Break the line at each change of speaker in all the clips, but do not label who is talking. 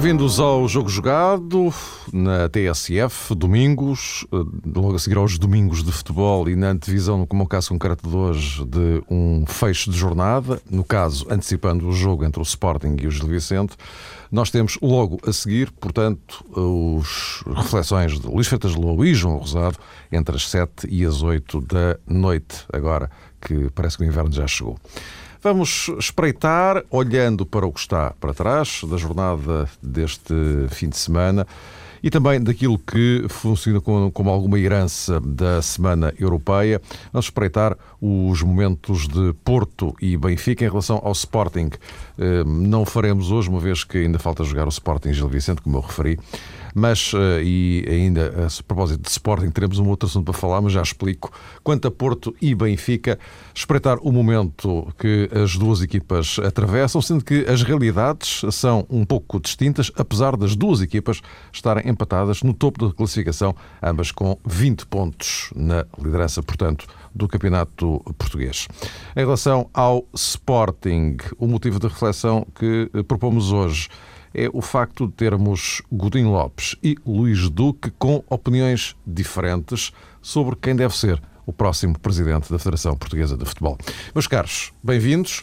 Bem-vindos ao Jogo Jogado na TSF, domingos, eh, logo a seguir aos domingos de futebol e na antevisão, como é o caso concreto de hoje, de um fecho de jornada, no caso, antecipando o jogo entre o Sporting e o Gil Vicente. Nós temos logo a seguir, portanto, os reflexões de Luís Freitas Lobo e João Rosado entre as 7 e as 8 da noite, agora que parece que o inverno já chegou. Vamos espreitar, olhando para o que está para trás da jornada deste fim de semana e também daquilo que funciona como, como, alguma herança da Semana Europeia. Vamos espreitar os momentos de Porto e Benfica em relação ao Sporting. Eh, não faremos hoje, uma vez que ainda falta jogar o Sporting Gil Vicente, como eu referi. Mas, eh, e ainda a propósito de Sporting, teremos um outro assunto para falar, mas já explico. Quanto a Porto e Benfica, espreitar o momento que as duas equipas atravessam, sendo que as realidades são um pouco distintas, apesar das duas equipas estarem empatadas no topo da classificação, ambas com 20 pontos na liderança, portanto, do campeonato português. Em relação ao Sporting, o motivo de reflexão que propomos hoje é o facto de termos Godinho Lopes e Luís Duque com opiniões diferentes sobre quem deve ser o próximo presidente da Federação Portuguesa de Futebol. Meus caros, bem-vindos.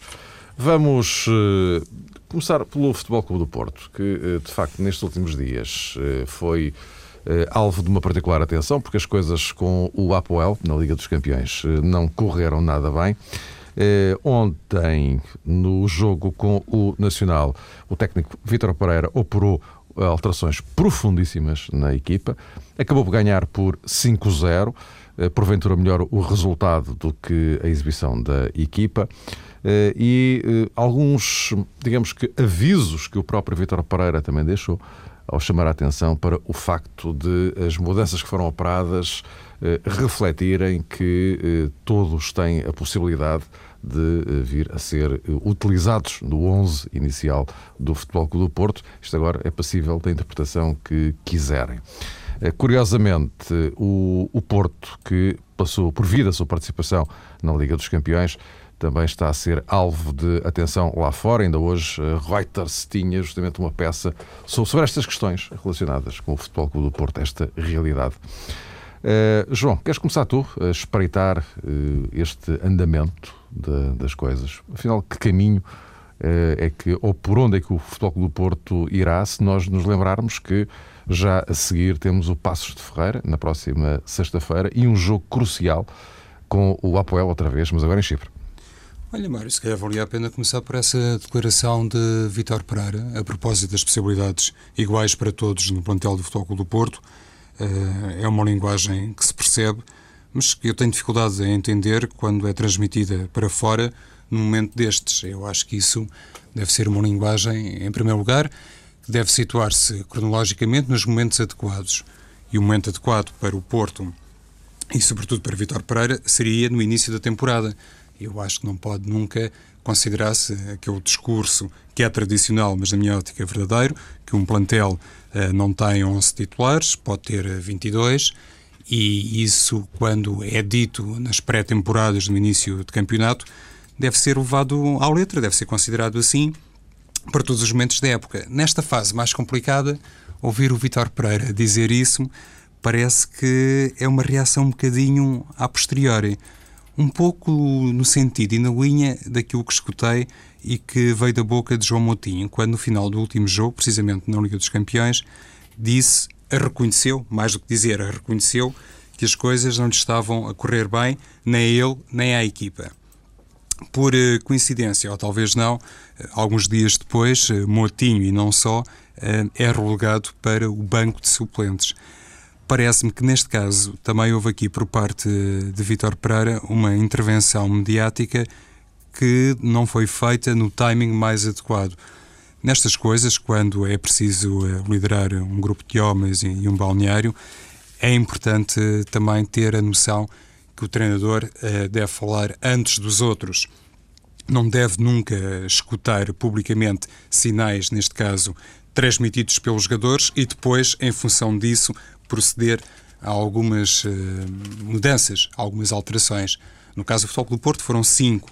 Vamos uh, começar pelo Futebol Clube do Porto, que uh, de facto nestes últimos dias foi alvo de uma particular atenção, porque as coisas com o Apoel, na Liga dos Campeões, não correram nada bem. Eh, ontem, no jogo com o Nacional, o técnico Vítor Pereira operou alterações profundíssimas na equipa, acabou por ganhar por 5-0, eh, porventura melhor o resultado do que a exibição da equipa. Eh, e alguns, digamos que, avisos que o próprio Vítor Pereira também deixou ao chamar a atenção para o facto de as mudanças que foram operadas refletirem que todos têm a possibilidade de eh, vir a ser eh, utilizados no 11 inicial do Futebol Clube do Porto. Isto agora é passível da interpretação que quiserem. Eh, curiosamente, o, o Porto, que passou por vida a sua participação na Liga dos Campeões, também está a ser alvo de atenção lá fora. Ainda hoje, Reuters tinha justamente uma peça sobre estas questões relacionadas com o Futebol Clube do Porto, esta realidade. Uh, João, queres começar tu a espreitar uh, este andamento de, das coisas? Afinal, que caminho uh, é que, ou por onde é que o Futebol Clube do Porto irá, se nós nos lembrarmos que já a seguir temos o Passos de Ferreira, na próxima sexta-feira, e um jogo crucial com o Apoel outra vez, mas agora em Chipre.
Olha, Mário, se calhar valia a pena começar por essa declaração de Vitor Pereira, a propósito das possibilidades iguais para todos no plantel do Futebol do Porto. Uh, é uma linguagem que se percebe, mas que eu tenho dificuldade em entender quando é transmitida para fora num momento destes. Eu acho que isso deve ser uma linguagem, em primeiro lugar, que deve situar-se cronologicamente nos momentos adequados. E o momento adequado para o Porto e, sobretudo, para Vitor Pereira seria no início da temporada. Eu acho que não pode nunca considerar-se aquele discurso que é tradicional, mas na minha ótica é verdadeiro, que um plantel uh, não tem 11 titulares, pode ter 22, e isso, quando é dito nas pré-temporadas, no início de campeonato, deve ser levado à letra, deve ser considerado assim para todos os momentos da época. Nesta fase mais complicada, ouvir o Vitor Pereira dizer isso parece que é uma reação um bocadinho a posteriori. Um pouco no sentido e na linha daquilo que escutei e que veio da boca de João Moutinho, quando no final do último jogo, precisamente na Liga dos Campeões, disse, reconheceu, mais do que dizer, reconheceu que as coisas não lhe estavam a correr bem, nem a ele, nem à equipa. Por uh, coincidência, ou talvez não, uh, alguns dias depois, uh, Moutinho e não só, é relegado para o banco de suplentes. Parece-me que neste caso também houve aqui por parte de Vítor Pereira uma intervenção mediática que não foi feita no timing mais adequado. Nestas coisas, quando é preciso liderar um grupo de homens e um balneário, é importante também ter a noção que o treinador uh, deve falar antes dos outros. Não deve nunca escutar publicamente sinais, neste caso, transmitidos pelos jogadores e depois, em função disso, proceder a algumas uh, mudanças, algumas alterações. No caso do Futebol do Porto foram cinco,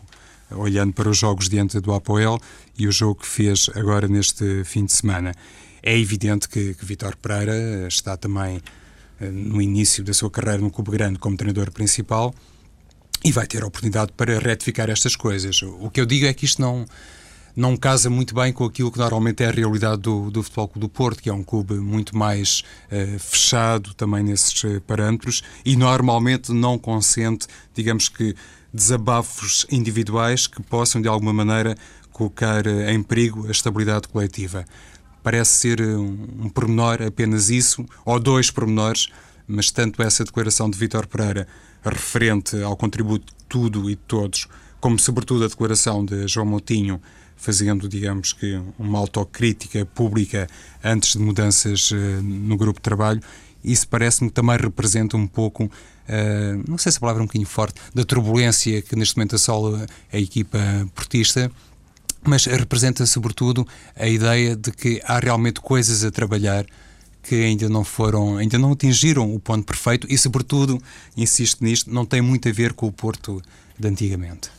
olhando para os jogos diante do Apoel e o jogo que fez agora neste fim de semana. É evidente que, que Vitor Pereira está também uh, no início da sua carreira no Clube Grande como treinador principal e vai ter a oportunidade para retificar estas coisas. O que eu digo é que isto não não casa muito bem com aquilo que normalmente é a realidade do, do Futebol Clube do Porto, que é um clube muito mais uh, fechado também nesses uh, parâmetros e normalmente não consente, digamos que, desabafos individuais que possam de alguma maneira colocar uh, em perigo a estabilidade coletiva. Parece ser um, um pormenor apenas isso, ou dois pormenores, mas tanto essa declaração de Vítor Pereira referente ao contributo de tudo e de todos, como sobretudo a declaração de João Moutinho fazendo, digamos que, uma autocrítica pública antes de mudanças uh, no grupo de trabalho, isso parece-me também representa um pouco, uh, não sei se a palavra é um bocadinho forte, da turbulência que neste momento assola a equipa portista, mas representa sobretudo a ideia de que há realmente coisas a trabalhar que ainda não foram, ainda não atingiram o ponto perfeito e, sobretudo, insisto nisto, não tem muito a ver com o Porto de antigamente.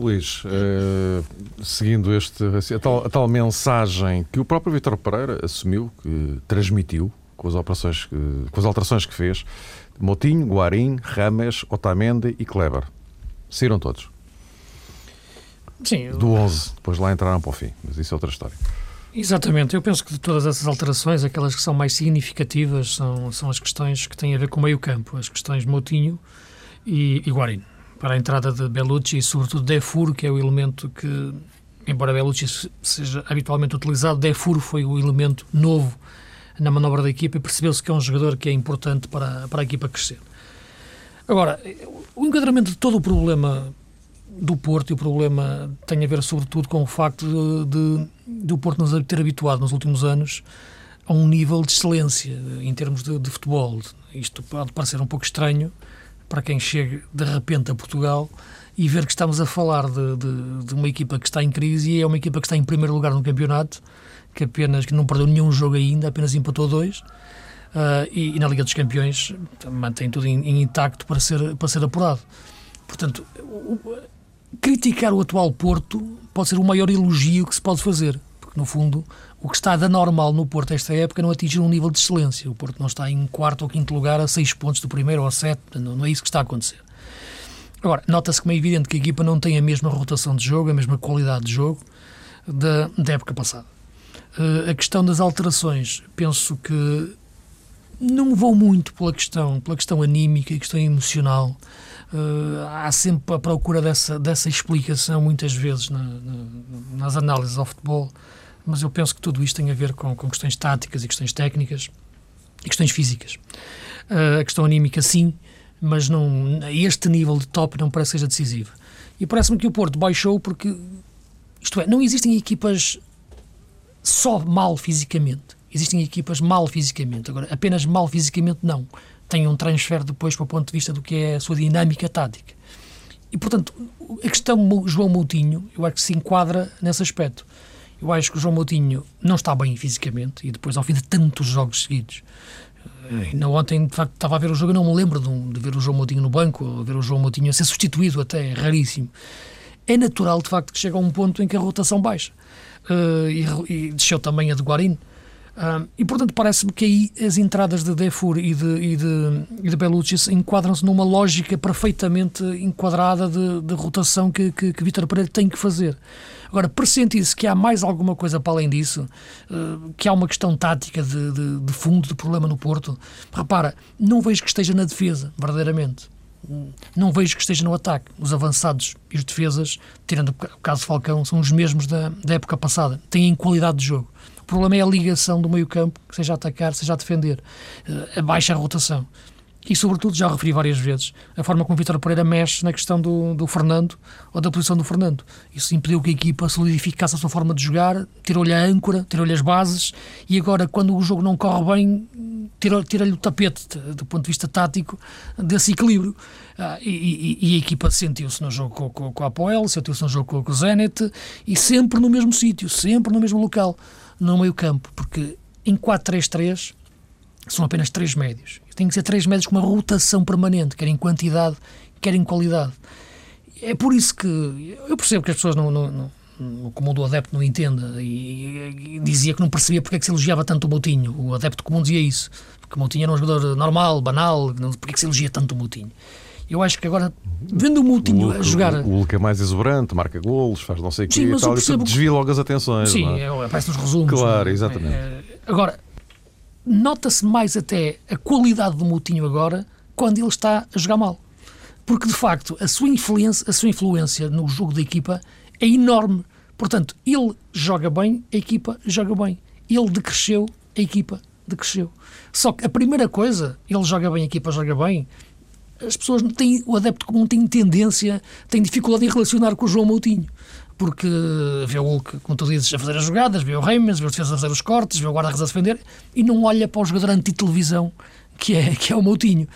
Luís, uh, seguindo este, a tal, a tal, mensagem que o próprio Vitor Pereira assumiu, que transmitiu com as, operações, com as alterações que fez, Motinho, Guarim, Rames, Otamendi e Kleber. Saíram todos.
Sim.
Do 11, depois lá entraram para o fim, mas isso é outra história.
Exatamente, eu penso que de todas essas alterações, aquelas que são mais significativas são, são as questões que têm a ver com o meio campo, as questões Motinho e, e Guarim para a entrada de Bellucci e, sobretudo, Defur, que é o elemento que, embora Bellucci seja habitualmente utilizado, Defur foi o elemento novo na manobra da equipa e percebeu-se que é um jogador que é importante para, para a equipa crescer. Agora, o enquadramento de todo o problema do Porto e o problema tem a ver, sobretudo, com o facto de, o Porto nos ter habituado nos últimos anos a um nível de excelência em termos de, de futebol. Isto pode parecer um pouco estranho, para quem chega de repente a Portugal e ver que estamos a falar de, de, de, uma equipa que está em crise e é uma equipa que está em primeiro lugar no campeonato, que apenas que não perdeu nenhum jogo ainda, apenas empatou dois. Uh, e, e, na Liga dos Campeões mantém tudo em, em, intacto para ser, para ser apurado. Portanto, o, criticar o atual Porto pode ser o maior elogio que se pode fazer, porque no fundo o que está da normal no Porto esta época não atingir um nível de excelência. O Porto não está em quarto ou quinto lugar a seis pontos do primeiro ou a sete, não, não é isso que está a acontecer. Agora, nota-se como é evidente que a equipa não tem a mesma rotação de jogo, a mesma qualidade de jogo da, da época passada. Uh, a questão das alterações, penso que não vou muito pela questão, pela questão anímica questão emocional. Uh, há sempre a procura dessa, dessa explicação, muitas vezes, na, na, nas análises ao futebol mas eu penso que tudo isto tem a ver com, com questões táticas e questões técnicas e questões físicas. Uh, a questão anímica, sim, mas não, este nível de top não parece que seja decisivo. E parece-me que o Porto baixou porque, isto é, não existem equipas só mal fisicamente. Existem equipas mal fisicamente. Agora, apenas mal fisicamente, não. Tem um transfer depois para o ponto de vista do que é a sua dinâmica tática. E, portanto, a questão João Moutinho, eu acho que se enquadra nesse aspecto. Eu acho que o João Moutinho não está bem fisicamente e depois, ao fim de tantos jogos seguidos, eh, ainda ontem, de facto, estava a ver o jogo, eu não me lembro de, de ver o João Moutinho no banco, ou ver o João Moutinho a ser substituído até, é raríssimo. É natural, de facto, que chega a um ponto em que a rotação baixa. Uh, e, e, desceu também a de Guarino. Uh, e, portanto, parece-me que aí as entradas de Defur e de, e de, e de Bellucci enquadram-se numa lógica perfeitamente enquadrada de, de rotação que, que, que Vítor Pereira tem que fazer. Agora, pressentir-se que há mais alguma coisa para além disso, uh, que há uma questão tática de, de, de, fundo de problema no Porto, repara, não vejo que esteja na defesa, verdadeiramente. Não vejo que esteja no ataque. Os avançados e os defesas, tirando o caso Falcão, são os mesmos da, da época passada. Têm qualidade de jogo. O problema é a ligação do meio-campo, seja a atacar, seja a defender. Uh, a baixa rotação e, sobretudo, já referi várias vezes, a forma como Vitor Pereira mexe na questão do, do Fernando ou da posição do Fernando. Isso impediu que a equipa solidificasse a sua forma de jogar, tirou-lhe a âncora, tirou-lhe as bases e agora, quando o jogo não corre bem, tirou-lhe tira o tapete, do ponto de vista tático, desse equilíbrio. Ah, e, e, a equipa sentiu-se no jogo com, com, com a Apoel, sentiu-se no jogo com, o Zenit e sempre no mesmo sítio, sempre no mesmo local, no meio campo, porque em 4-3-3 são apenas três médios. Tem que ser três médios com uma rotação permanente, quer em quantidade, quer em qualidade. É por isso que eu percebo que as pessoas não, não, o comum do adepto não entenda e, e, dizia que não percebia porque é que se elogiava tanto o Moutinho. O adepto comum dizia isso, porque o Moutinho era um jogador normal, banal, porque é que se elogia tanto o Moutinho. Eu acho que agora, vendo o Moutinho
o,
a jogar.
O Hulk é mais exuberante, marca golos, faz não sei o que e tal, percebo... desvia logo as atenções.
Sim,
é?
é, aparece nos resumos.
Claro, é? exatamente.
É, agora, nota-se mais até a qualidade do Moutinho agora quando ele está a jogar mal. Porque, de facto, a sua influência, a sua influência no jogo da equipa é enorme. Portanto, ele joga bem, a equipa joga bem. Ele decresceu, a equipa decresceu. Só que a primeira coisa, ele joga bem, a equipa joga bem, as pessoas têm, o adepto comum tem tendência, tem dificuldade em relacionar com o João Moutinho. Porque vê o Hulk, como tu dizes, a fazer as jogadas, vê o Reimers, vê o defesa a fazer os cortes, vê o guarda-redes a defender e não olha para o jogador anti-televisão que é, que é o Moutinho.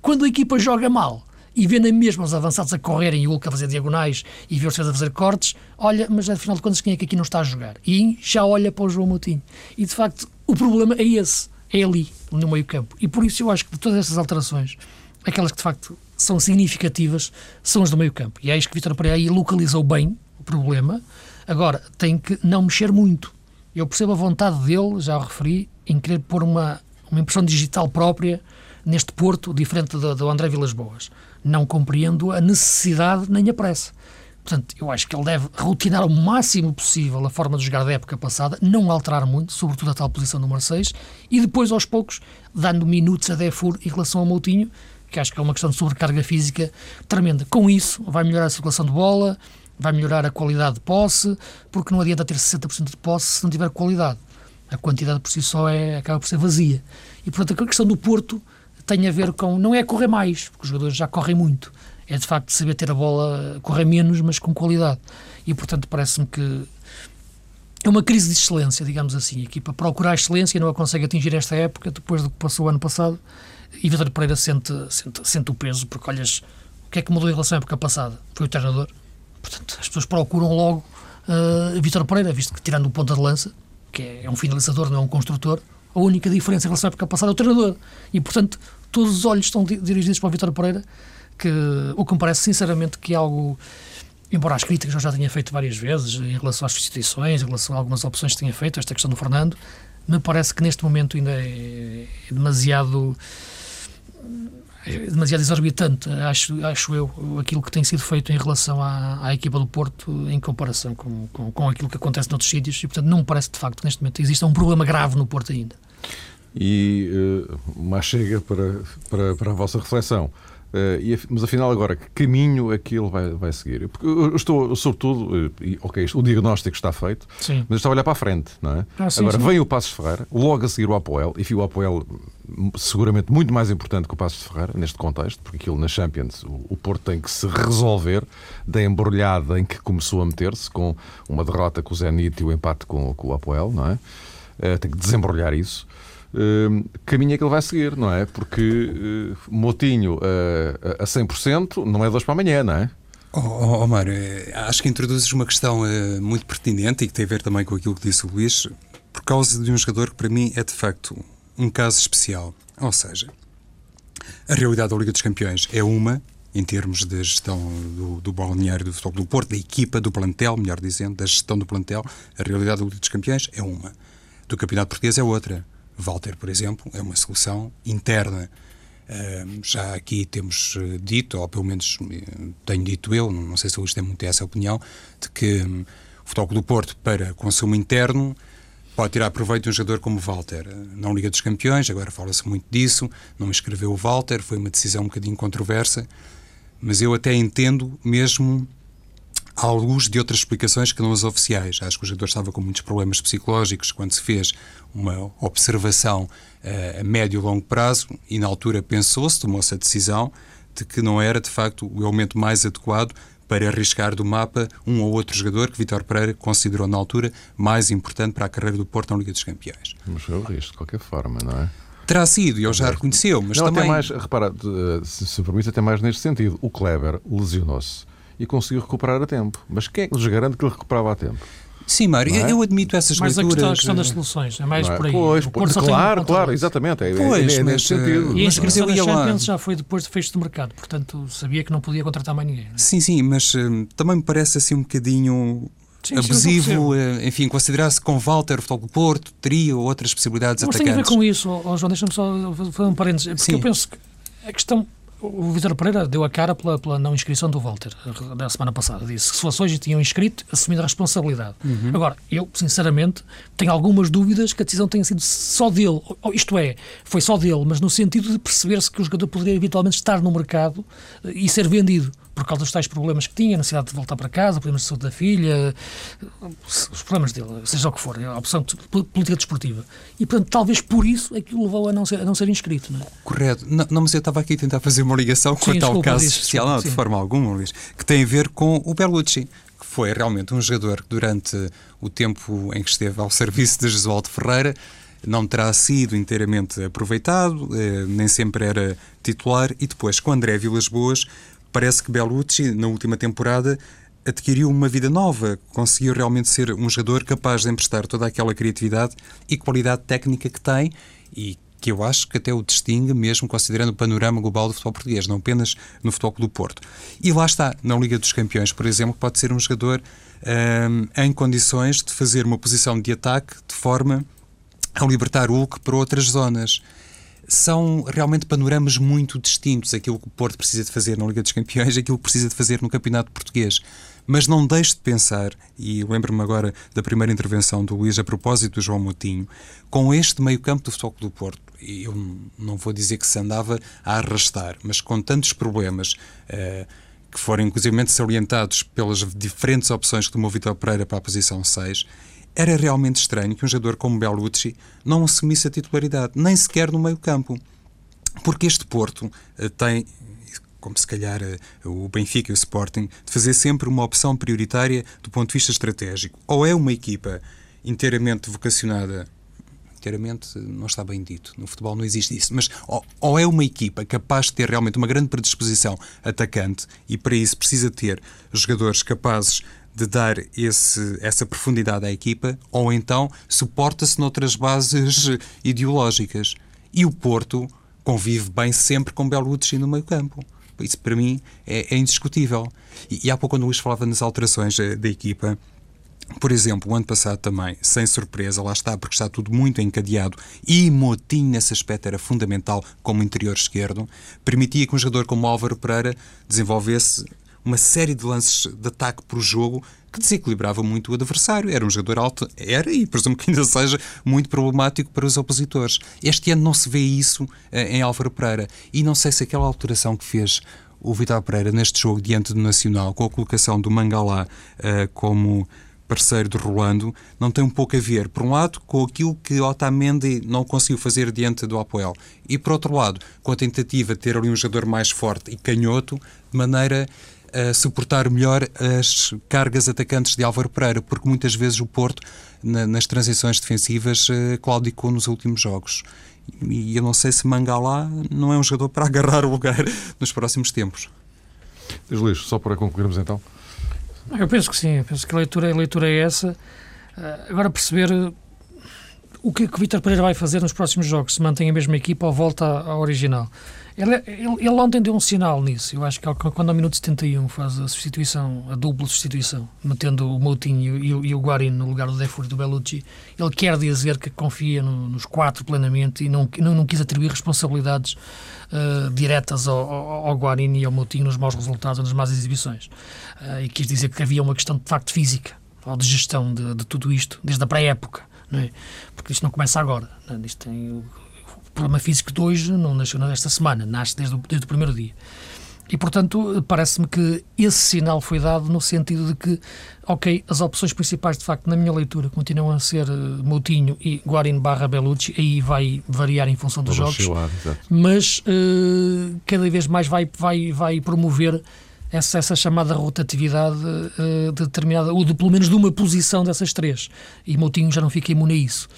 Quando a equipa joga mal, e vê na mesma os avançados a correrem e o Hulk a fazer diagonais e vê os defesas a fazer cortes, olha, mas afinal de contas quem é que aqui não está a jogar? E já olha para o João Moutinho. E de facto o problema é esse, é ali, no meio campo. E por isso eu acho que de todas essas alterações, aquelas que de facto são significativas são as do meio campo. E é isso que Vitor Pereira aí localizou bem problema. Agora, tem que não mexer muito. Eu percebo a vontade dele, já o referi, em querer pôr uma, uma impressão digital própria neste Porto, diferente do, do André Vilas Boas não compreendo a necessidade nem a pressa. Portanto, eu acho que ele deve rotinar o máximo possível a forma de jogar da época passada, não alterar muito, sobretudo a tal posição número 6, e depois, aos poucos, dando minutos a Defur em relação ao Moutinho, que acho que é uma questão de sobrecarga física tremenda. Com isso, vai melhorar a circulação de bola, vai melhorar a qualidade de posse, porque não adianta ter 60% de posse se não tiver qualidade. A quantidade por si só é, acaba por ser vazia. E, portanto, a questão do Porto tem a ver com. Não é correr mais, porque os jogadores já correm muito. É de facto saber ter a bola, correr menos, mas com qualidade. E portanto parece-me que é uma crise de excelência, digamos assim. A equipa procura a excelência e não a consegue atingir esta época, depois do que passou o ano passado. E Vitor Pereira sente, sente, sente o peso, porque olhas, o que é que mudou em relação à época passada? Foi o treinador. Portanto, as pessoas procuram logo uh, Vitor Pereira, visto que tirando o ponta de lança, que é, é um finalizador, não é um construtor, a única diferença em relação à época passada é o treinador. E, portanto, todos os olhos estão dirigidos para o Vitor Pereira, que o que me parece sinceramente que é algo, embora as críticas eu já tenha feito várias vezes em relação às substituições, em relação a algumas opções que tenha feito, esta questão do Fernando, me parece que neste momento ainda é, é demasiado demasiado exorbitante, acho, acho eu, aquilo que tem sido feito em relação à, à equipa do Porto em comparação com, com, com aquilo que acontece noutros sítios e, portanto, não me parece de facto que neste momento exista um problema grave no Porto ainda.
E uh, chega para, para, para a vossa reflexão. Uh, e, mas afinal, agora, que caminho é que ele vai, vai seguir? Porque eu estou, sobretudo, uh, ok, o diagnóstico está feito, sim. mas estou a olhar para a frente, não é? Ah, sim, agora, sim. vem o Passos Ferreira, logo a seguir o Apoel, e o Apoel seguramente muito mais importante que o Passos Ferreira, neste contexto, porque aquilo na Champions, o, o Porto tem que se resolver da embrulhada em que começou a meter-se, com uma derrota com o Zenit e o empate com, com o Apoel, não é? Uh, tem que desembrulhar isso. Uh, caminho é que ele vai seguir, não é? Porque uh, Motinho uh, a 100% não é hoje para amanhã, não é?
Oh, oh, Omar, eh, acho que introduzes uma questão uh, muito pertinente e que tem a ver também com aquilo que disse o Luís, por causa de um jogador que para mim é de facto um caso especial. Ou seja, a realidade da Liga dos Campeões é uma, em termos de gestão do, do balneário do Futebol do Porto, da equipa, do plantel, melhor dizendo, da gestão do plantel, a realidade da Liga dos Campeões é uma. Do Campeonato Português é outra. Walter, por exemplo, é uma solução interna. Já aqui temos eh, dito, ou pelo menos eh, tenho dito eu, não sei se o Luís tem muito essa opinião, de que um, o Futebol do Porto, para consumo interno, pode tirar proveito de um jogador como Walter. Na Liga dos Campeões, agora fala-se muito disso, não escreveu o Walter, foi uma decisão um bocadinho controversa, mas eu até entendo mesmo luz de outras explicações que não as oficiais. Acho que o jogador estava com muitos problemas psicológicos quando se fez uma observação uh, a médio e longo prazo e na altura pensou-se, tomou-se a decisão de que não era de facto o elemento mais adequado para arriscar do mapa um ou outro jogador que Vitor Pereira considerou na altura mais importante para a carreira do Porto na Liga dos Campeões.
Mas foi o risco, de qualquer forma, não é?
Terá sido, e ele já reconheceu, mas
não,
também...
Até mais, repara, se, se permite, até mais neste sentido. O Kleber lesionou-se e conseguiu recuperar a tempo. Mas quem é que nos garante que ele recuperava a tempo?
Sim, Mário, é? eu admito essas
mas
leituras.
Mas a questão, das soluções, é mais é? por aí.
Pois, claro, claro, exatamente. É,
pois,
é, é
nesse sentido.
E a inscrição da Champions já foi depois de fecho de mercado, portanto sabia que não podia contratar mais ninguém.
Sim, sim, mas uh, também me parece assim um bocadinho sim, abusivo, enfim, considerar-se com Walter, o Porto, teria outras possibilidades
Mas
atacantes.
tem a ver com isso, oh, João, deixa-me só fazer um parênteses, porque sim. eu penso que a questão o Vitor Pereira deu a cara pela, pela, não inscrição do Walter da semana passada. Disse que se fosse hoje tinham inscrito, assumindo a responsabilidade. Uhum. Agora, eu, sinceramente, tenho algumas dúvidas que a decisão tenha sido só dele. Isto é, foi só dele, mas no sentido de perceber-se que o jogador poderia eventualmente estar no mercado eh, e ser vendido por causa dos tais problemas que tinha, necessidade de voltar para casa, problemas de saúde da filha, os problemas dele, seja o que for, a opção de política desportiva. E, portanto, talvez por isso é que o levou a não ser, a não ser inscrito. Não é?
Correto. Não, não, mas eu estava aqui a tentar fazer uma ligação com tal caso especial, não, de forma alguma, Luís, que tem a ver com o Bellucci, que foi realmente um jogador que durante o tempo em que esteve ao serviço de Jesualdo Ferreira não terá sido inteiramente aproveitado, eh, nem sempre era titular, e depois com André Vilas Boas parece que Bellucci, na última temporada, adquiriu uma vida nova, conseguiu realmente ser um jogador capaz de emprestar toda aquela criatividade e qualidade técnica que tem e que eu acho que até o distingue, mesmo considerando o panorama global do futebol português, não apenas no futebol do Porto. E lá está, na Liga dos Campeões, por exemplo, pode ser um jogador hum, em condições de fazer uma posição de ataque de forma a libertar o Hulk para outras zonas são realmente panoramas muito distintos. Aquilo que o Porto precisa de fazer na Liga dos Campeões aquilo que precisa de fazer no Campeonato Português. Mas não deixe de pensar, e lembro-me agora da primeira intervenção do Luís a propósito do João Moutinho, com este meio-campo do Futebol do Porto, eu não vou dizer que se andava a arrastar, mas com tantos problemas. Uh, que foram inclusivamente salientados pelas diferentes opções que tomou Vitor Pereira para a posição 6, era realmente estranho que um jogador como Bellucci não assumisse a titularidade, nem sequer no meio-campo. Porque este Porto uh, tem, como se calhar uh, o Benfica e o Sporting, de fazer sempre uma opção prioritária do ponto de vista estratégico. Ou é uma equipa inteiramente vocacionada inteiramente não está bem dito. No futebol não existe isso. Mas ou, ou, é uma equipa capaz de ter realmente uma grande predisposição atacante e para isso precisa ter jogadores capazes de dar esse, essa profundidade à equipa, ou então suporta-se noutras bases ideológicas. E o Porto convive bem sempre com Bellucci no meio campo. Isso para mim é, é indiscutível. E, e, há pouco quando o Luís falava nas alterações da equipa, por exemplo, o ano passado também, sem surpresa, lá está, porque está tudo muito encadeado e Motinho nesse aspecto era fundamental como interior esquerdo, permitia que um jogador como Álvaro Pereira desenvolvesse uma série de lances de ataque por jogo que desequilibrava muito o adversário. Era um jogador alto, era e presumo que ainda seja muito problemático para os opositores. Este ano não se vê isso uh, em Álvaro Pereira e não sei se aquela alteração que fez o Vitor Pereira neste jogo diante do Nacional, com a colocação do Mangalá uh, como parceiro de Rolando, não tem um pouco a ver, por um lado, com aquilo que Otamendi não conseguiu fazer diante do Apoel, e por outro lado, com a tentativa de ter ali um jogador mais forte e canhoto, de maneira a suportar melhor as cargas atacantes de Álvaro Pereira, porque muitas vezes o Porto, na, nas transições defensivas, uh, claudicou nos últimos jogos. E eu não sei se Mangalá não é um jogador para agarrar o lugar nos próximos tempos.
Diz Luís, só para concluirmos então.
Eu penso que sim, eu penso que a leitura, a leitura é essa. Uh, agora perceber o que, que Vítor Pereira vai fazer nos próximos jogos, se mantém a mesma equipa ou volta à original. Ele, ele, ele, ontem deu um sinal nisso. Eu acho que quando ao minuto 71 faz a substituição, a dupla substituição, metendo o Moutinho e, e o no lugar do Defur e do Bellucci, ele quer dizer que confia no, nos quatro plenamente e não, não, não quis atribuir responsabilidades uh, diretas ao, ao, ao e ao Moutinho nos maus resultados ou nas más exibições. Uh, e quis dizer que havia uma questão de facto física ou de gestão de, de tudo isto, desde a pré-época. Não é? Porque isto não começa agora. Não é? Isto tem problema físico de hoje não nasceu nesta semana, nasce desde o, desde o primeiro dia. E, portanto, parece-me que esse sinal foi dado no sentido de que, ok, as opções principais, de facto, na minha leitura, continuam a ser uh, Moutinho e Guarin barra Bellucci, aí vai variar em função dos jogos, mas uh, cada vez mais vai, vai, vai promover essa, essa chamada rotatividade uh, determinada, ou de, pelo menos de uma posição dessas três. E Moutinho já não fica imune a isso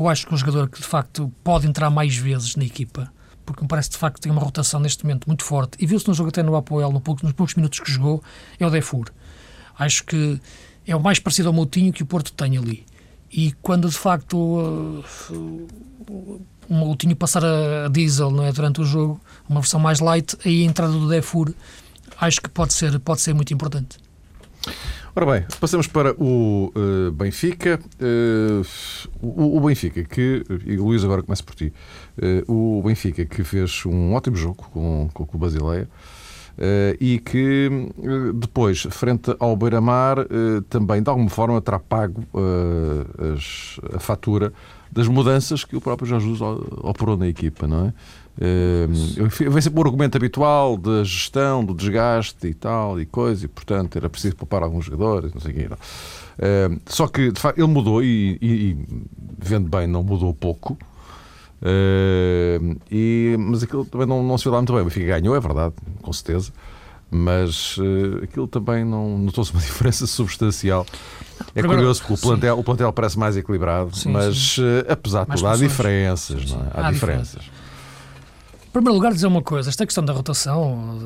eu acho que um jogador que de facto pode entrar mais vezes na equipa, porque me parece de facto que tem uma rotação neste momento muito forte, e viu-se no jogo até no Apoel, no pouco, nos poucos minutos que jogou, é o Defur. Acho que é o mais parecido ao Moutinho que o Porto tem ali. E quando de facto uh, o Moutinho passar a diesel não é, durante o jogo, uma versão mais light, aí a entrada do Defur acho que pode ser, pode ser muito importante.
Ora bem, passamos para o uh, Benfica. Uh, o, o, Benfica que, e Luís, agora começa por ti. Uh, o Benfica que fez um ótimo jogo com, com o Basileia. E que depois, frente ao Beira-Mar, também de alguma forma terá pago as, a fatura das mudanças que o próprio Jorge Jesus operou na equipa, não é? Uh, vai ser o argumento habitual da gestão, do desgaste e tal, e coisa, e portanto era preciso poupar alguns jogadores, não sei o quê. Uh, só que, de facto, ele mudou e, e, e vendo bem, não mudou pouco. Uh, e, mas aquilo também não, não se viu lá muito bem. O Benfica ganhou, é verdade, com certeza. Mas uh, aquilo também não notou-se uma diferença substancial. É curioso porque o plantel, o plantel parece mais equilibrado, sim, mas sim. Uh, apesar de tudo, há diferenças, é? Há, há diferenças. diferenças.
Em primeiro lugar, dizer uma coisa: esta questão da rotação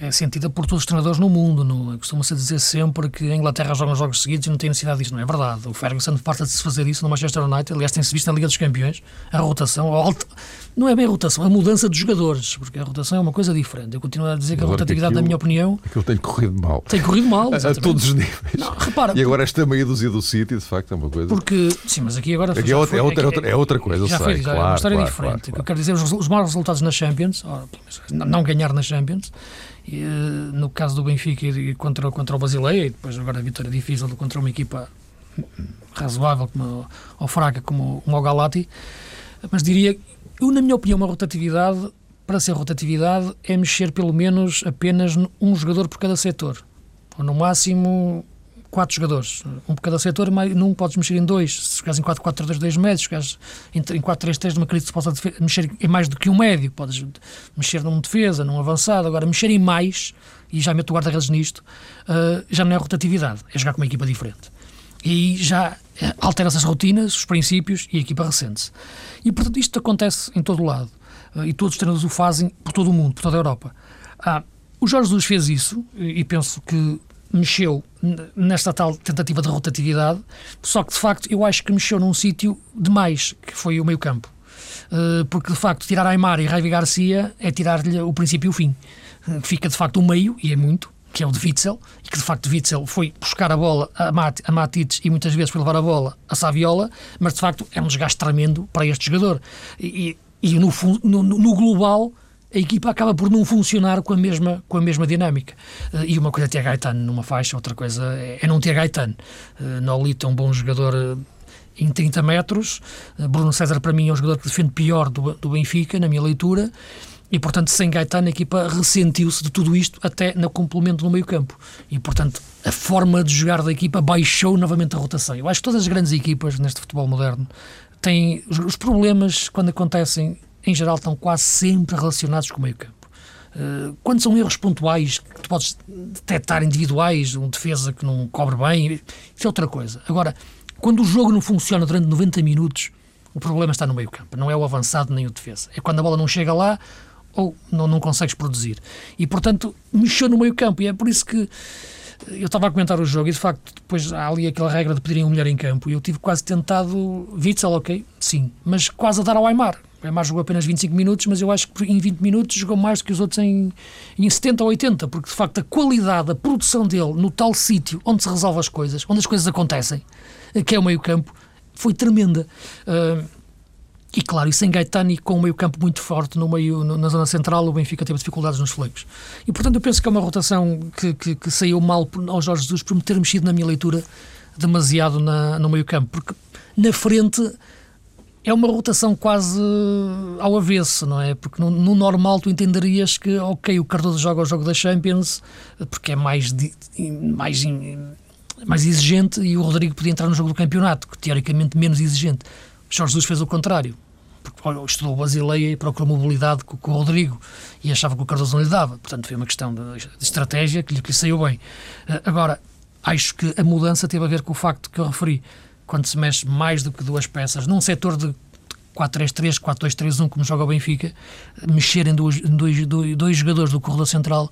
eh, é sentida por todos os treinadores no mundo. É? Costuma-se dizer sempre que a Inglaterra joga jogos seguidos e não tem necessidade disso. Não é verdade. O Ferguson parte de se fazer isso no Manchester United. Aliás, tem-se visto na Liga dos Campeões a rotação, a alta, não é bem a rotação, é a mudança dos jogadores, porque a rotação é uma coisa diferente. Eu continuo a dizer que a rotatividade, na minha opinião.
Aquilo tem corrido mal.
Tem corrido mal.
A, a todos os níveis. Não, repara, e agora esta meia dúzia do City, de facto, é uma coisa.
Porque, sim, mas aqui agora.
Aqui é, outra, foi, é, outra, é, é, outra coisa, já sei, foi, claro, é uma história
claro, diferente.
Claro, claro.
Eu quero dizer, os, os maus resultados na Champions, não ganhar na Champions, e, eh, no caso do Benfica e contra, contra o Basileia, e depois agora a vitória difícil contra uma equipa razoável como, ou fraca como o Galati, mas diria eu, na minha opinião, uma rotatividade, para ser rotatividade, é mexer pelo menos apenas um jogador por cada setor. Ou no máximo quatro jogadores, um por cada setor, num podes mexer em dois. Se jogares em 4-4-3, dois médios, se em 4-3-3, numa crise, podes mexer em mais do que um médio, podes mexer num defesa, num avançado. Agora, mexer em mais, e já meto o guarda-redes nisto, uh, já não é rotatividade, é jogar com uma equipa diferente. E já eh, altera-se as rotinas, os princípios e a equipa recente-se. E, portanto, isto acontece em todo o lado. Eh, e todos os treinadores o fazem por todo o mundo, por toda a Europa. Ah, o Jorge Jesus fez isso e penso que mexeu nesta tal tentativa de rotatividade, só que de facto eu acho que mexeu num sítio demais, que foi o meio-campo. Uh, porque de facto tirar Aymar e Raivi Garcia é tirar-lhe o princípio e o fim. Uh, fica de facto o meio, e é muito, que é o de Witzel, e que de facto Witzel foi buscar a bola a, Mat a Matic e muitas vezes foi levar a bola a Saviola, mas de facto é um desgaste tremendo para este jogador. E, e no, no, no, global a equipa acaba por não funcionar com a mesma, com a mesma dinâmica. Uh, e uma coisa é ter Gaetano numa faixa, outra coisa é, é não ter Gaetano. Uh, Nolito é um bom jogador uh, em 30 metros, Bruno César para mim é um jogador que defende pior do, do Benfica, na minha leitura, e, portanto, sem Gaetano, a equipa ressentiu-se de tudo isto até no complemento no meio-campo. E, portanto, a forma de jogar da equipa baixou novamente a rotação. Eu acho que todas as grandes equipas neste futebol moderno têm. Os problemas, quando acontecem, em geral, estão quase sempre relacionados com o meio-campo. Uh, quando são erros pontuais que tu podes detectar individuais, um defesa que não cobre bem, isso é outra coisa. Agora, quando o jogo não funciona durante 90 minutos, o problema está no meio-campo, não é o avançado nem o defesa. É quando a bola não chega lá, ou não, não consegues produzir. E, portanto, mexeu no meio campo. E é por isso que eu estava a comentar o jogo e, de facto, depois há ali aquela regra de pedirem um melhor em campo. E eu tive quase tentado. Witzel, ok, sim, mas quase a dar ao Aymar. O Aymar jogou apenas 25 minutos, mas eu acho que em 20 minutos jogou mais do que os outros em, em 70 ou 80, porque de facto a qualidade, a produção dele no tal sítio onde se resolve as coisas, onde as coisas acontecem, que é o meio-campo, foi tremenda. Uh, e claro, e sem Gaetani com o meio campo muito forte no meio, no, na zona central, o Benfica teve dificuldades nos flancos. E portanto eu penso que é uma rotação que, que, que saiu mal ao Jorge Jesus por me ter mexido na minha leitura demasiado na, no meio campo, porque na frente é uma rotação quase ao avesso, não é? Porque no, no, normal tu entenderias que, ok, o Cardoso joga o jogo da Champions porque é mais, mais, mais exigente e o Rodrigo podia entrar no jogo do campeonato, que teoricamente menos exigente. Jorge Jesus fez o contrário. Porque estudou Basileia e procurou mobilidade com, com, o Rodrigo e achava que o Cardoso não lhe dava. Portanto, foi uma questão de, de estratégia que lhe, que lhe saiu bem. Uh, agora, acho que a mudança teve a ver com o facto que eu referi. Quando se mexe mais do que duas peças num setor de 4-3-3, 4-2-3-1, como joga o Benfica, mexer em dois, dois, dois, jogadores do corredor central,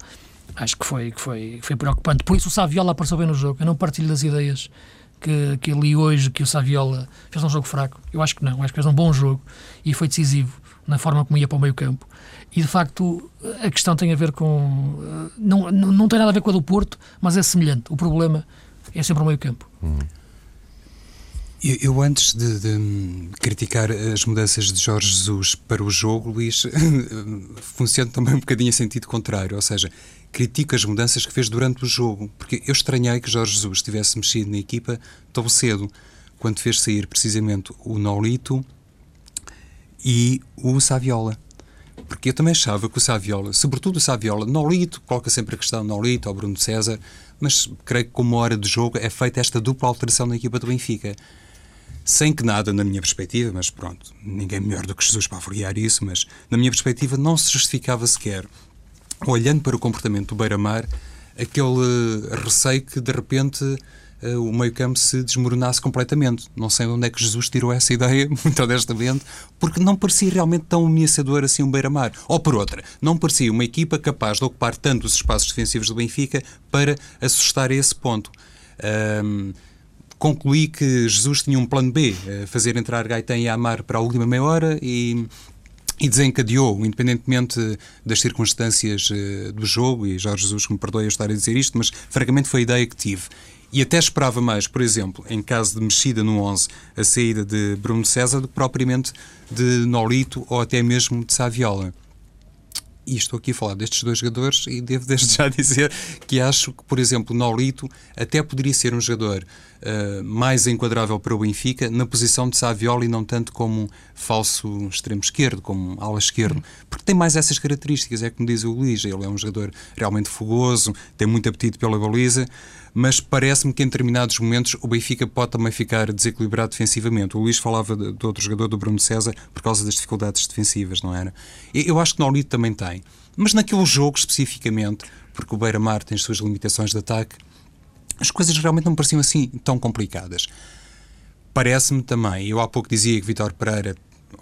acho que foi, que foi, foi preocupante. Por isso o Saviola apareceu bem no jogo. Eu não partilho das ideias que, que li hoje que o Saviola fez um jogo fraco. Eu acho que não, acho que fez um bom jogo e foi decisivo na forma como ia para o meio campo. E de facto a questão tem a ver com. Não, não, não tem nada a ver com a do Porto, mas é semelhante. O problema é sempre o meio campo.
Hum. Eu, antes de, de, criticar as mudanças de Jorge Jesus para o jogo, Luís, funciona também um bocadinho em sentido contrário, ou seja, critico as mudanças que fez durante o jogo, porque eu estranhei que Jorge Jesus tivesse mexido na equipa tão cedo, quando fez sair precisamente o Nolito e o Saviola. Porque eu também achava que o Saviola, sobretudo o Saviola, Nolito, coloca sempre a questão Nolito ou Bruno César, mas creio que como hora de jogo é feita esta dupla alteração na equipa do Benfica sem que nada, na minha perspectiva, mas pronto, ninguém melhor do que Jesus para avaliar isso, mas na minha perspectiva não se justificava sequer, olhando para o comportamento do Beira-Mar, aquele receio que de repente eh, o meio-campo se desmoronasse completamente. Não sei onde é que Jesus tirou essa ideia, muito honestamente, porque não parecia realmente tão ameaçador assim um Beira-Mar. Ou por outra, não parecia uma equipa capaz de ocupar tanto os espaços defensivos do Benfica para assustar a esse ponto. Concluí que Jesus tinha um plano B, eh, fazer entrar Gaetan e Amar para a última meia hora e e desencadeou, independentemente das circunstâncias uh, do jogo, e Jorge Jesus que me perdoe eu estar a dizer isto, mas francamente foi a ideia que tive. E até esperava mais, por exemplo, em caso de mexida no 11, a saída de Bruno César do que propriamente de Nolito ou até mesmo de Saviola. E estou aqui a falar destes dois jogadores e devo desde já dizer que acho que, por exemplo, Nolito até poderia ser um jogador uh, mais enquadrável para o Benfica na posição de Saviola e não tanto como falso extremo esquerdo, como ala esquerdo, porque tem mais essas características, é como diz o Luís, ele é um jogador realmente fogoso, tem muito apetite pela baliza, mas parece-me que em determinados momentos o Benfica pode também ficar desequilibrado defensivamente. O Luís falava de, outro jogador, do Bruno César, por causa das dificuldades defensivas, não era? Eu acho que Nolito também tem. Mas naquele jogo especificamente, porque o Beira-Mar tem as suas limitações de ataque, as coisas realmente não pareciam assim tão complicadas. Parece-me também, eu há pouco dizia que Vitor Pereira,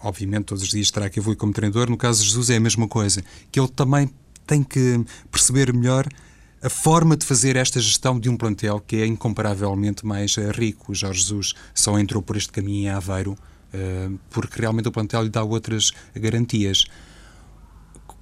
obviamente todos os dias terá que evoluir como treinador, no caso de Jesus é a mesma coisa, que ele também tem que perceber melhor a forma de fazer esta gestão de um plantel que é incomparavelmente mais uh, rico. O Jorge Jesus só entrou por este caminho em Aveiro uh, porque realmente o plantel lhe dá outras garantias.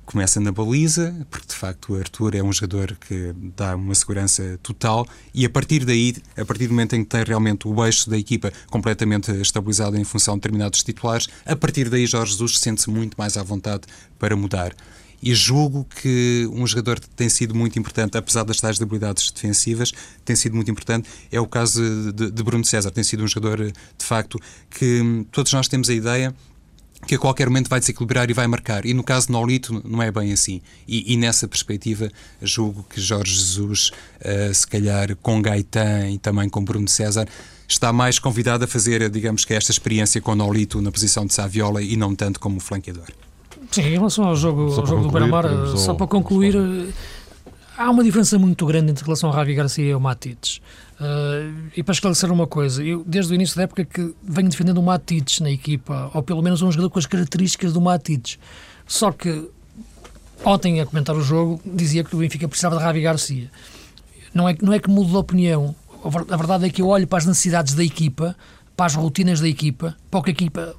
Começa na baliza, porque de facto o Arthur é um jogador que dá uma segurança total, e a partir daí, a partir do momento em que tem realmente o eixo da equipa completamente estabilizado em função de determinados titulares, a partir daí Jorge Jesus sente-se muito mais à vontade para mudar e julgo que um jogador que tem sido muito importante, apesar das tais debilidades defensivas, tem sido muito importante, é o caso de, de Bruno César. Tem sido um jogador, de facto, que todos nós temos a ideia que a qualquer momento vai desequilibrar e vai marcar. E no caso de Nolito não é bem assim. E, e nessa perspectiva julgo que Jorge Jesus, uh, se calhar com Gaetan e também com Bruno César, está mais convidado a fazer, digamos que esta experiência com Nolito na posição de Saviola e não tanto como flanqueador.
Sim, em relação ao jogo, ao jogo do Beira-Mar, só para concluir, eh, há uma diferença muito grande entre relação ao Ravi Garcia e ao Matites. Uh, e para esclarecer uma coisa, eu desde o início da época que venho defendendo o Matites na equipa, ou pelo menos um jogador com as características do Matites. Só que ontem, a comentar o jogo, dizia que o Benfica precisava de Ravi Garcia. Não é, não é que mudo de opinião. A verdade é que eu olho para as necessidades da equipa para as rotinas da equipa, para, o que a equipa,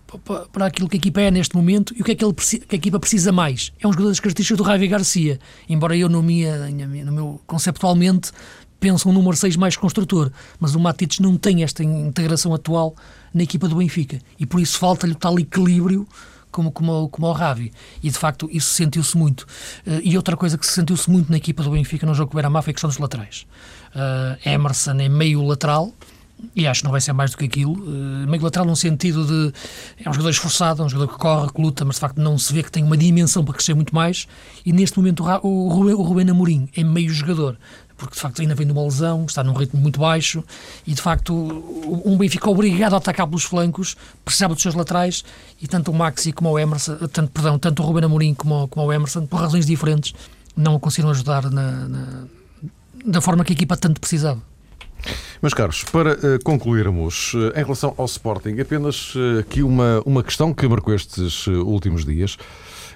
para aquilo que a equipa é neste momento e o que é que, ele, que a equipa precisa mais. É um jogador das características do Javi Garcia, embora eu, no, minha, no meu, conceptualmente, pense um número 6 mais construtor, mas o Matites não tem esta integração atual na equipa do Benfica e por isso falta-lhe tal equilíbrio como, como, como Ravi. E de facto isso sentiu-se muito. Uh, e outra coisa que se sentiu-se muito na equipa do Benfica no jogo com o Beira-Mar foi a questão dos laterais. Uh, Emerson é meio lateral, e acho que não vai ser mais do que aquilo. Uh, meio lateral no sentido de é um jogador esforçado, é um jogador que corre, que luta, mas de facto não se vê que tem uma dimensão para crescer muito mais. E neste momento o, o Rubén Amorim é meio jogador, porque de facto ainda vem de uma lesão, está num ritmo muito baixo e de facto um Benfica obrigado a atacar pelos flancos, precisava dos seus laterais e tanto o Maxi como o Emerson, tanto, perdão, tanto o Rubén Amorim como, como o Emerson, por razões diferentes, não o conseguiram ajudar na, na da forma que a equipa tanto precisava.
Meus caros, para uh, concluirmos, uh, em relação ao Sporting, apenas uh, aqui uma, uma questão que marcou estes últimos dias.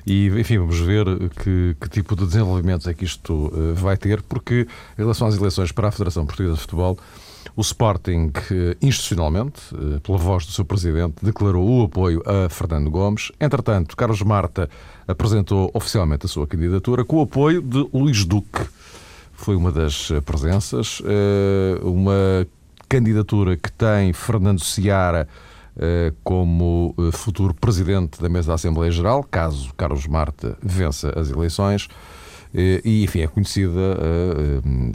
E, enfim, vamos ver que, que tipo de desenvolvimentos é que isto vai ter, porque, em relação às eleições para a Federação Portuguesa de Futebol, o Sporting, institucionalmente, pela voz do seu presidente, declarou o apoio a Fernando Gomes. Entretanto, Carlos Marta apresentou oficialmente a sua candidatura com o apoio de Luís Duque foi uma das presenças. Uma candidatura que tem Fernando Seara como futuro presidente da mesa da Assembleia Geral, caso Carlos Marta vença as eleições. E, enfim, é conhecida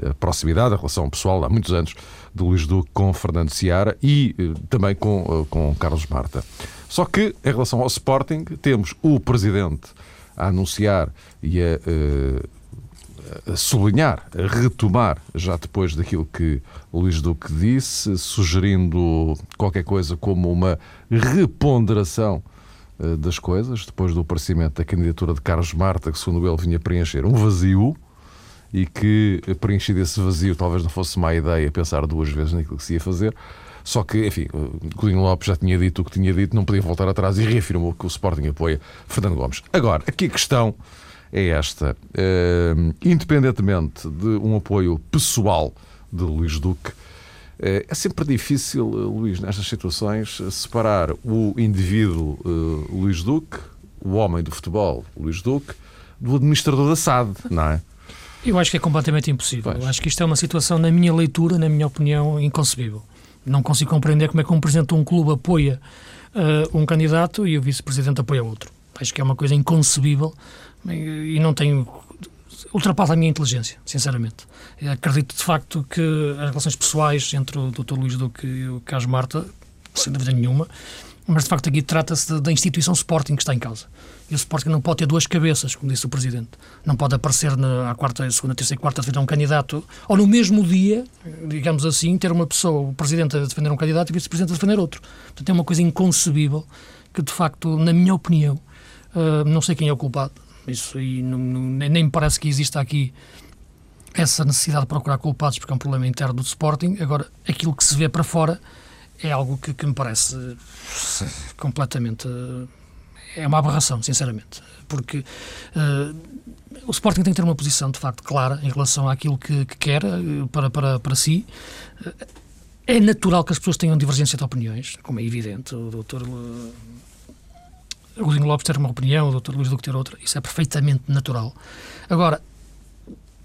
a, a proximidade, a relação pessoal há muitos anos de Luís Duque com Fernando Seara e também com, com Carlos Marta. Só que, em relação ao Sporting, temos o presidente a anunciar e a sublinhar, retomar, já depois daquilo que Luís Duque disse, sugerindo qualquer coisa como uma reponderação eh, das coisas, depois do aparecimento da candidatura de Carlos Marta, que segundo ele vinha preencher um vazio e que preenchido esse vazio talvez não fosse má ideia pensar duas vezes naquilo que se ia fazer. Só que, enfim, Godinho Lopes já tinha dito o que tinha dito, não podia voltar atrás e reafirmou que o Sporting apoia Fernando Gomes. Agora, aqui a questão é esta. Uh, independentemente de um apoio pessoal de Luís Duque, uh, é sempre difícil, Luís, nestas situações, separar o indivíduo uh, Luís Duque, o homem do futebol Luís Duque, do administrador da SAD, não é?
Eu acho que é completamente impossível. Pois. Eu acho que isto é uma situação, na minha leitura, na minha opinião, inconcebível. Não consigo compreender como é que um presidente de um clube apoia uh, um candidato e o vice-presidente apoia outro. Acho que é uma coisa inconcebível e não tenho. ultrapassa a minha inteligência, sinceramente. Acredito de facto que as relações pessoais entre o Dr. Luís Duque e o Carlos Marta, sem dúvida nenhuma, mas de facto aqui trata-se da instituição Sporting que está em causa. E o Sporting não pode ter duas cabeças, como disse o Presidente. Não pode aparecer na quarta, segunda, terceira e quarta a defender um candidato, ou no mesmo dia, digamos assim, ter uma pessoa, o Presidente a defender um candidato e o Vice-Presidente a defender outro. Portanto, é uma coisa inconcebível que, de facto, na minha opinião, uh, não sei quem é o culpado. Isso aí não, não, nem me parece que exista aqui essa necessidade de procurar culpados, porque é um problema interno do Sporting. Agora, aquilo que se vê para fora é algo que, que me parece completamente é uma aberração, sinceramente, porque uh, o Sporting tem que ter uma posição de facto clara em relação àquilo que, que quer para, para, para si. É natural que as pessoas tenham divergência de opiniões, como é evidente. O doutor Godinho Lopes ter uma opinião, o doutor Luís Duque ter outra, isso é perfeitamente natural. Agora,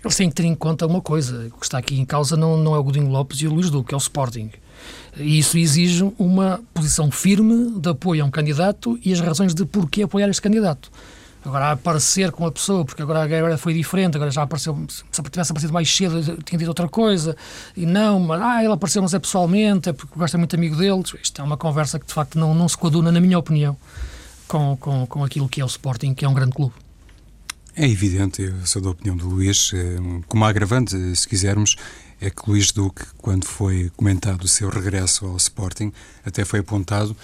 eles têm que ter em conta uma coisa: o que está aqui em causa não, não é o Godinho Lopes e o Luís Duque, é o Sporting. E isso exige uma posição firme de apoio a um candidato e as razões de porquê apoiar este candidato. Agora, aparecer com a pessoa, porque agora, agora foi diferente, agora já apareceu, se tivesse aparecido mais cedo, tinha dito outra coisa, e não, mas ah, ele apareceu, mas é pessoalmente, é porque gosta muito amigo deles. Isto é uma conversa que de facto não, não se coaduna, na minha opinião, com, com, com aquilo que é o Sporting, que é um grande clube.
É evidente, eu sou da opinião do Luís, eh, como agravante, se quisermos, é que Luís Duque, quando foi comentado o seu regresso ao Sporting, até foi apontado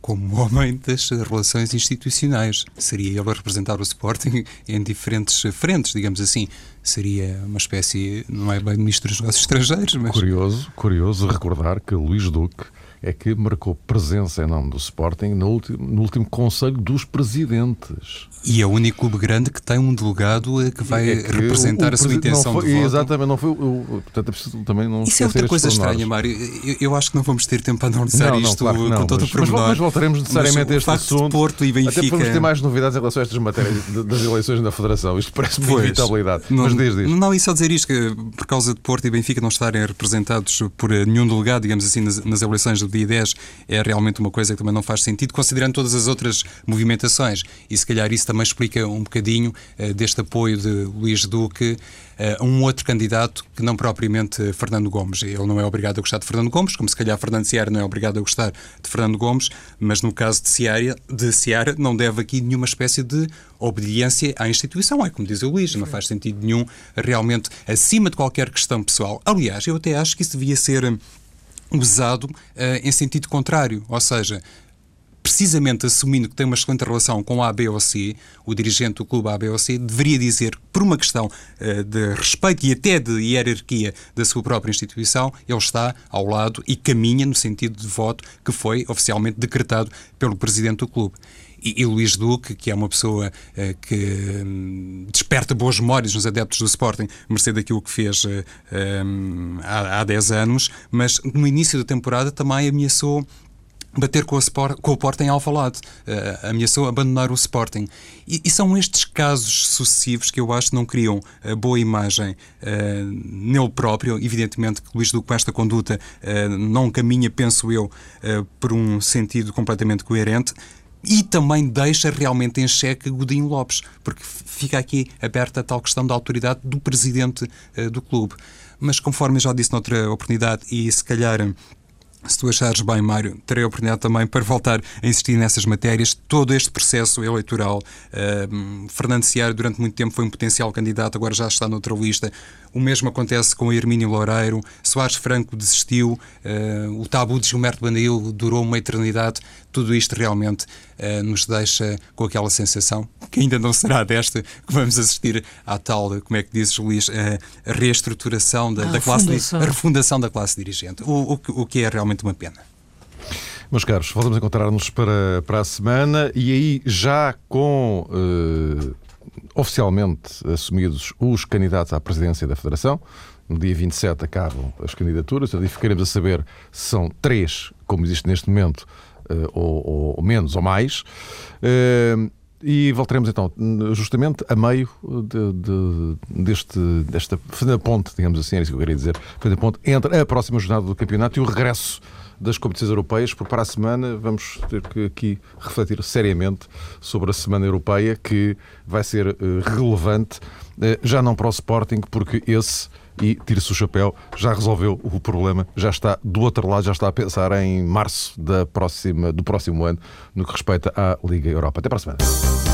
como homem das relações institucionais. Seria ele a representar o Sporting em diferentes frentes, digamos assim. Seria uma espécie, não é bem ministro dos negócios estrangeiros, mas...
Curioso, curioso recordar que Luís Duque é que marcou presença em nome do Sporting no último, no último Conselho dos Presidentes.
E é o único clube grande que tem um delegado eh, que vai é que representar o, o a sua intenção
foi,
de voto.
Exatamente, não foi. O, portanto, é preciso também não
Isso é outra coisa estranha, Mário. Eu, eu, acho que não vamos ter tempo para analisar não, isto claro não, com todo
mas,
o pormenor.
Mas, mas voltaremos necessariamente a este assunto.
Porto e Benfica...
Até podemos ter mais novidades em relação a estas matérias das eleições da Federação. Isto parece uma inevitabilidade.
Não,
mas diz, diz.
Não, e só dizer isto, que por causa de Porto e Benfica não estarem representados por eh, nenhum delegado, digamos assim, nas, nas eleições do dia 10, é realmente uma coisa que também não faz sentido, considerando todas as outras movimentações. E se calhar isso também explica um bocadinho uh, deste apoio de Luís Duque uh, a um outro candidato que não propriamente Fernando Gomes. Ele não é obrigado a gostar de Fernando Gomes, como se calhar Fernando Seara não é obrigado a gostar de Fernando Gomes, mas no caso de Seara, de Seara não deve aqui nenhuma espécie de obediência à instituição. É como diz o Luís, não faz sentido nenhum realmente acima de qualquer questão pessoal. Aliás, eu até acho que isso devia ser usado uh, em sentido contrário, ou seja, precisamente assumindo que tem uma excelente relação com a A, B ou C, o dirigente do clube A, B ou C deveria dizer por uma questão uh, de respeito e até de hierarquia da sua própria instituição, ele está ao lado e caminha no sentido de voto que foi oficialmente decretado pelo presidente do clube. E, e Luís Duque, que é uma pessoa uh, que um, desperta boas memórias nos adeptos do Sporting, mercê daquilo que fez uh, um, há, há 10 anos, mas no início da temporada também ameaçou bater com, Sport, com o Porto em Alvalade, uh, ameaçou abandonar o Sporting. E, e, são estes casos sucessivos que eu acho que não criam uh, boa imagem uh, nele próprio. Evidentemente que Luís Duque, com esta conduta, não caminha, penso eu, por um sentido completamente coerente. E também deixa realmente em xeque Godinho Lopes, porque fica aqui aberta a tal questão da autoridade do presidente do clube. Mas conforme eu já disse noutra oportunidade, e se calhar se tu achares bem, Mário, terei a oportunidade também para voltar a insistir nessas matérias. Todo este processo eleitoral, uh, Fernando Seara durante muito tempo foi um potencial candidato, agora já está noutra lista. O mesmo acontece com Hermínio Loureiro. Soares Franco desistiu. Uh, o tabu de Gilberto Bandeil durou uma eternidade. Tudo isto realmente uh, nos deixa com aquela sensação que ainda não será desta que vamos assistir à tal, como é que dizes, Luís, uh, a reestruturação da, da classe, a refundação da classe dirigente. O, o, o que é realmente uma pena.
Meus caros, voltamos a encontrar-nos para, para a semana e aí já com uh, oficialmente assumidos os candidatos à presidência da Federação. No dia 27 acabam as candidaturas, e ficaremos a saber se são três, como existe neste momento, uh, ou, ou, menos ou mais. Uh, e voltaremos então, justamente a meio de, de, deste, desta, ponte, digamos assim, é isso que eu queria dizer, ponte entre a próxima jornada do campeonato e o regresso das competições europeias, porque para a semana vamos ter que aqui refletir seriamente sobre a Semana Europeia, que vai ser uh, relevante, uh, já não para o Sporting, porque esse e tire-se o chapéu, já resolveu o problema, já está do outro lado, já está a pensar em março da próxima, do próximo ano no que respeita à Liga Europa. Até para a semana.